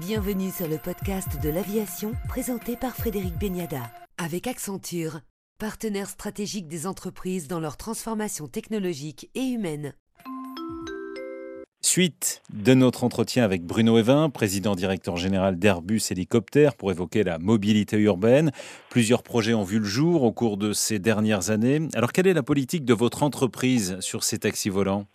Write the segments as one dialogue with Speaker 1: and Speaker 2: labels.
Speaker 1: Bienvenue sur le podcast de l'aviation présenté par Frédéric Beniada. Avec Accenture, partenaire stratégique des entreprises dans leur transformation technologique et humaine.
Speaker 2: Suite de notre entretien avec Bruno Evin, président directeur général d'Airbus Hélicoptère, pour évoquer la mobilité urbaine. Plusieurs projets ont vu le jour au cours de ces dernières années. Alors, quelle est la politique de votre entreprise sur ces taxis volants?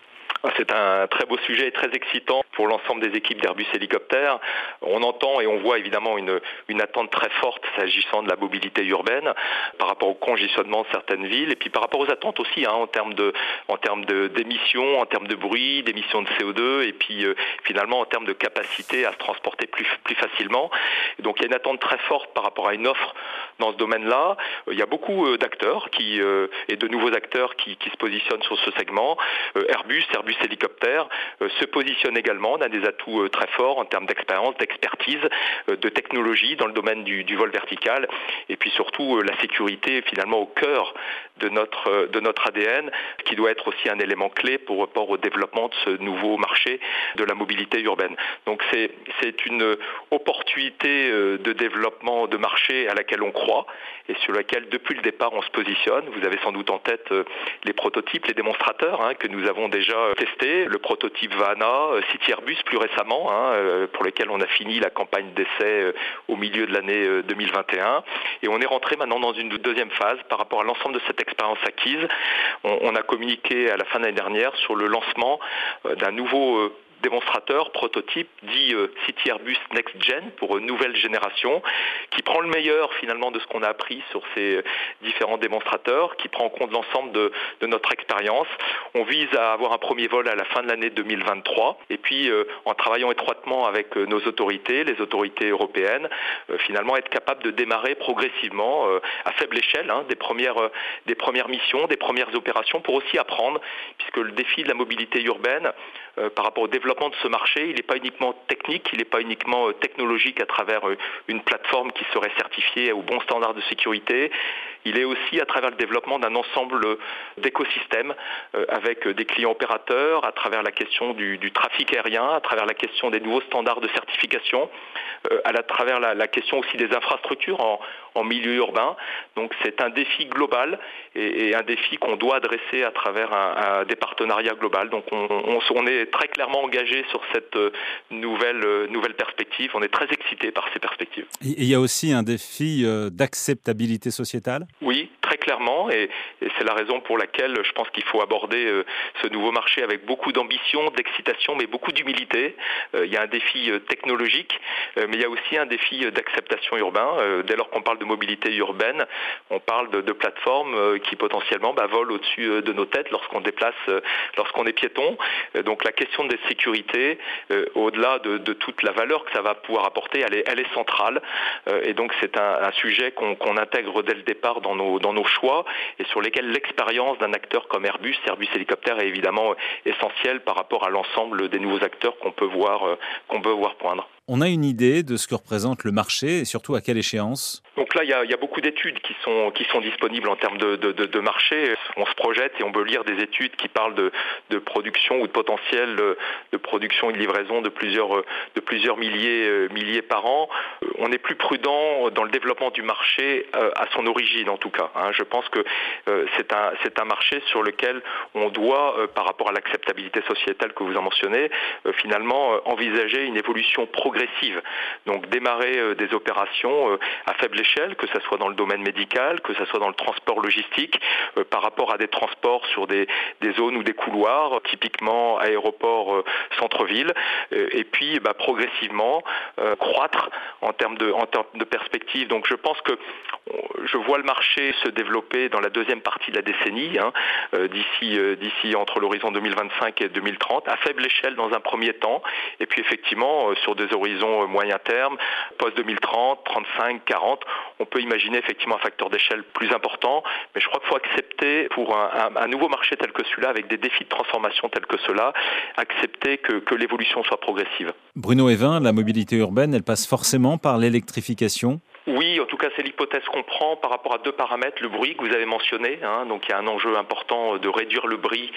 Speaker 3: C'est un très beau sujet et très excitant pour l'ensemble des équipes d'Airbus Hélicoptère. On entend et on voit évidemment une, une attente très forte s'agissant de la mobilité urbaine par rapport au congestionnement de certaines villes et puis par rapport aux attentes aussi hein, en termes de en termes d'émissions, en termes de bruit, d'émissions de CO2 et puis euh, finalement en termes de capacité à se transporter plus plus facilement. donc il y a une attente très forte par rapport à une offre dans ce domaine-là. Il y a beaucoup euh, d'acteurs qui euh, et de nouveaux acteurs qui, qui se positionnent sur ce segment. Airbus, Airbus hélicoptère euh, se positionne également. On a des atouts euh, très forts en termes d'expérience, d'expertise, euh, de technologie dans le domaine du, vol vertical et puis surtout la sécurité finalement au cœur de notre, de notre ADN qui doit être aussi un élément clé pour rapport au développement de ce nouveau marché de la mobilité urbaine. Donc c'est, c'est une opportunité de développement de marché à laquelle on croit et sur laquelle depuis le départ on se positionne. Vous avez sans doute en tête les prototypes, les démonstrateurs hein, que nous avons déjà le prototype Vana, euh, City Airbus plus récemment, hein, euh, pour lequel on a fini la campagne d'essai euh, au milieu de l'année 2021. Et on est rentré maintenant dans une deuxième phase par rapport à l'ensemble de cette expérience acquise. On, on, a communiqué à la fin de l'année dernière sur le lancement d'un nouveau démonstrateur, prototype, dit euh, City Airbus Next Gen pour une nouvelle génération, qui prend le meilleur finalement de ce qu'on a appris sur ces euh, différents démonstrateurs, qui prend en compte l'ensemble de, notre expérience. On vise à avoir un premier vol à la fin de l'année 2023, et puis euh, en travaillant étroitement avec nos autorités, les autorités européennes, finalement être capable de démarrer progressivement à faible échelle hein, des premières des premières missions, des premières opérations pour aussi apprendre, puisque le défi de la mobilité urbaine par rapport au développement de ce marché, il n'est pas uniquement technique, il n'est pas uniquement euh, technologique à travers euh, une plateforme qui serait certifiée aux bons standards de sécurité. Il est aussi à travers le développement d'un ensemble d'écosystèmes euh, avec des clients opérateurs, à travers la question du, trafic aérien, à travers la question des nouveaux standards de certification, à travers la, question aussi des infrastructures milieu urbain. Donc c'est un défi global et, un défi qu'on doit adresser à travers un, des partenariats globaux. Donc on, on est très clairement engagé sur cette euh, nouvelle, euh, nouvelle perspective. On est très excité par ces perspectives.
Speaker 2: Et il y a aussi un défi euh, d'acceptabilité sociétale?
Speaker 3: Oui, clairement. Et, c'est la raison pour laquelle je pense qu'il faut aborder ce nouveau marché avec beaucoup d'ambition, d'excitation, mais beaucoup d'humilité. il y a un défi technologique, mais il y a aussi un défi d'acceptation urbain. dès lors qu'on parle de mobilité urbaine, on parle de, plateformes qui potentiellement bah, volent au-dessus de nos têtes lorsqu'on déplace, lorsqu'on est piéton. donc la question des sécurités euh, au-delà de, toute la valeur que ça va pouvoir apporter, elle est, centrale. Euh, et donc c'est un, sujet qu'on intègre dès le départ dans nos, dans nos choix et sur lesquels l'expérience d'un acteur comme Airbus, Airbus Hélicoptère est évidemment essentielle par rapport à l'ensemble des nouveaux acteurs qu'on peut voir, euh, qu'on peut voir poindre.
Speaker 2: On a une idée de ce que représente le marché et surtout à quelle échéance
Speaker 3: Donc là, il y, a, beaucoup d'études qui sont, disponibles en termes de, marché. On se projette et on peut lire des études qui parlent de, production ou de potentiel de production et de livraison de plusieurs, euh, milliers par an. On est plus prudent dans le développement du marché euh, à son origine, en tout cas. Hein. Je pense que euh, c'est un, c'est un marché sur lequel on doit, par rapport à l'acceptabilité sociétale que vous en mentionnez, finalement envisager une évolution progressive donc démarrer euh, des opérations euh, à faible échelle, que ce soit dans le domaine médical, que ce soit dans le transport logistique, euh, par rapport à des transports sur des, zones ou des couloirs, typiquement aéroport, centre-ville, et puis bah, progressivement croître en termes de, en de perspective. Donc je pense que je vois le marché se développer dans la deuxième partie de la décennie, hein, d'ici, d'ici entre l'horizon 2025 et 2030, à faible échelle dans un premier temps, et puis effectivement sur des horizons horizon euh, moyen terme, post-2030, 35, 40, on peut imaginer effectivement un facteur d'échelle plus important, mais je crois qu'il faut accepter pour un, nouveau marché tel que celui-là, avec des défis de transformation tels que cela, accepter que, que l'évolution soit progressive.
Speaker 2: Bruno Evin, la mobilité urbaine, elle passe forcément par l'électrification?
Speaker 3: Cas, c'est l'hypothèse qu'on prend par rapport à deux paramètres. Le bruit que vous avez mentionné, hein, donc il y a un enjeu important de réduire le bruit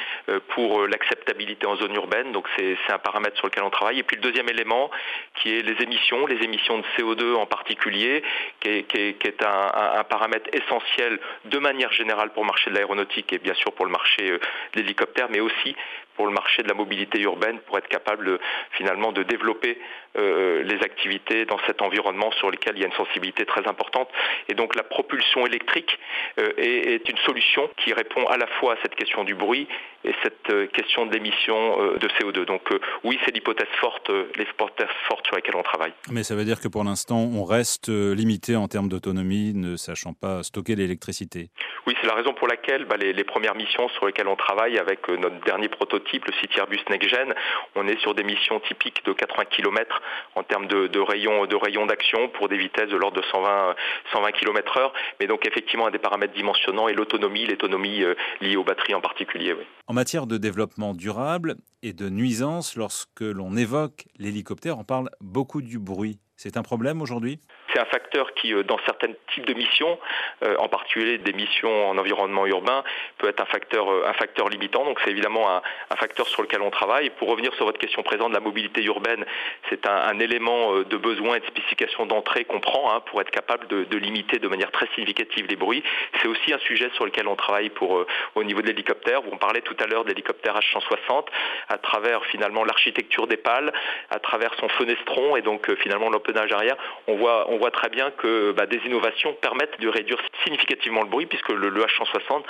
Speaker 3: pour l'acceptabilité en zone urbaine, donc c'est un paramètre sur lequel on travaille. Et puis le deuxième élément, qui est les émissions, les émissions de CO2 en particulier, qui est, un, paramètre essentiel de manière générale pour le marché de l'aéronautique et bien sûr pour le marché de l'hélicoptère, mais aussi pour le marché de la mobilité urbaine pour être capable finalement de développer euh, les activités dans cet environnement sur lequel il y a une sensibilité très importante. Et donc la propulsion électrique euh, est, est, une solution qui répond à la fois à cette question du bruit et cette euh, question de l'émission euh, de CO2. Donc euh, oui, c'est l'hypothèse forte, l'hypothèse forte sur laquelle on travaille.
Speaker 2: Mais ça veut dire que pour l'instant, on reste limité en termes d'autonomie, ne sachant pas stocker l'électricité.
Speaker 3: Oui, c'est la raison pour laquelle bah, les, les, premières missions sur lesquelles on travaille avec notre dernier prototype, le City Airbus NextGen, on est sur des missions typiques de 80 km en termes de, rayons de rayons d'action pour des vitesses de l'ordre de 120 120 km heure. Mais donc effectivement, un des paramètres dimensionnants est l'autonomie, l'autonomie euh, liée aux batteries en particulier.
Speaker 2: En matière de développement durable et de nuisance, lorsque l'on évoque l'hélicoptère, on parle beaucoup du bruit. C'est un problème aujourd'hui?
Speaker 3: C'est un facteur qui, euh, dans certains types de missions, euh, en particulier des missions en environnement urbain, peut être un facteur, euh, un facteur limitant. Donc c'est évidemment un, facteur sur lequel on travaille. Pour revenir sur votre question présente de la mobilité urbaine, c'est un, élément de besoin et de spécification d'entrée qu'on prend hein, pour être capable de, limiter de manière très significative les bruits. C'est aussi un sujet sur lequel on travaille pour, au niveau de l'hélicoptère. On parlait tout à l'heure de l'hélicoptère H160 à travers finalement l'architecture des pales, à travers son fenestron et donc finalement arrière. On voit, on voit très bien que bah, des innovations permettent de réduire significativement le bruit, puisque le, le, H160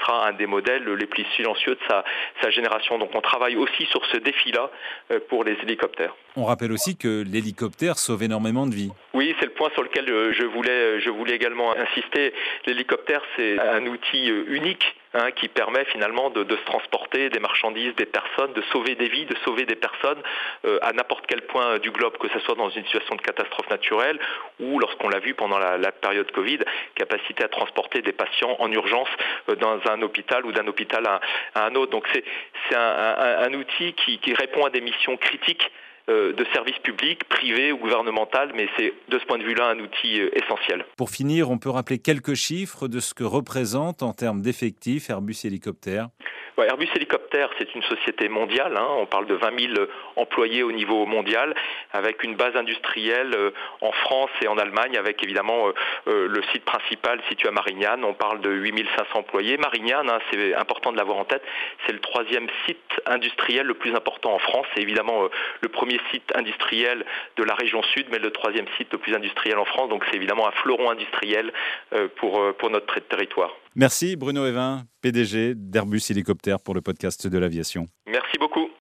Speaker 3: sera un des modèles les plus silencieux de sa, sa génération. Donc on travaille aussi sur ce défi-là euh, pour les hélicoptères.
Speaker 2: On rappelle aussi que l'hélicoptère sauve énormément de vies.
Speaker 3: Oui, c'est le point sur lequel euh, je voulais, je voulais également insister. L'hélicoptère, c'est un outil euh, unique Hein, qui permet finalement de, se transporter des marchandises, des personnes, de sauver des vies, de sauver des personnes euh, à n'importe quel point du globe, que ce soit dans une situation de catastrophe naturelle ou lorsqu'on l'a vu pendant la, période Covid, capacité à transporter des patients en urgence euh, dans un hôpital ou d'un hôpital à, un autre. Donc c'est un, outil qui, répond à des missions critiques euh, de services publics, privés ou gouvernemental, mais c'est de ce point de vue-là un outil euh, essentiel.
Speaker 2: Pour finir, on peut rappeler quelques chiffres de ce que représente en termes d'effectifs Airbus Hélicoptère
Speaker 3: Ouais, Airbus Hélicoptère, c'est une société mondiale. Hein. On parle de 20 000 employés au niveau mondial, avec une base industrielle euh, en France et en Allemagne, avec évidemment euh, euh, le site principal situé à Marignane. On parle de 8 500 employés. Marignane, hein, c'est important de l'avoir en tête, c'est le troisième site industriel le plus important en France. C'est évidemment le premier site industriel de la région sud, mais le troisième site le plus industriel en France. Donc c'est évidemment un fleuron industriel pour, pour notre territoire.
Speaker 2: Merci Bruno Evin, PDG d'Airbus Hélicoptère pour le podcast de l'aviation.
Speaker 3: Merci beaucoup.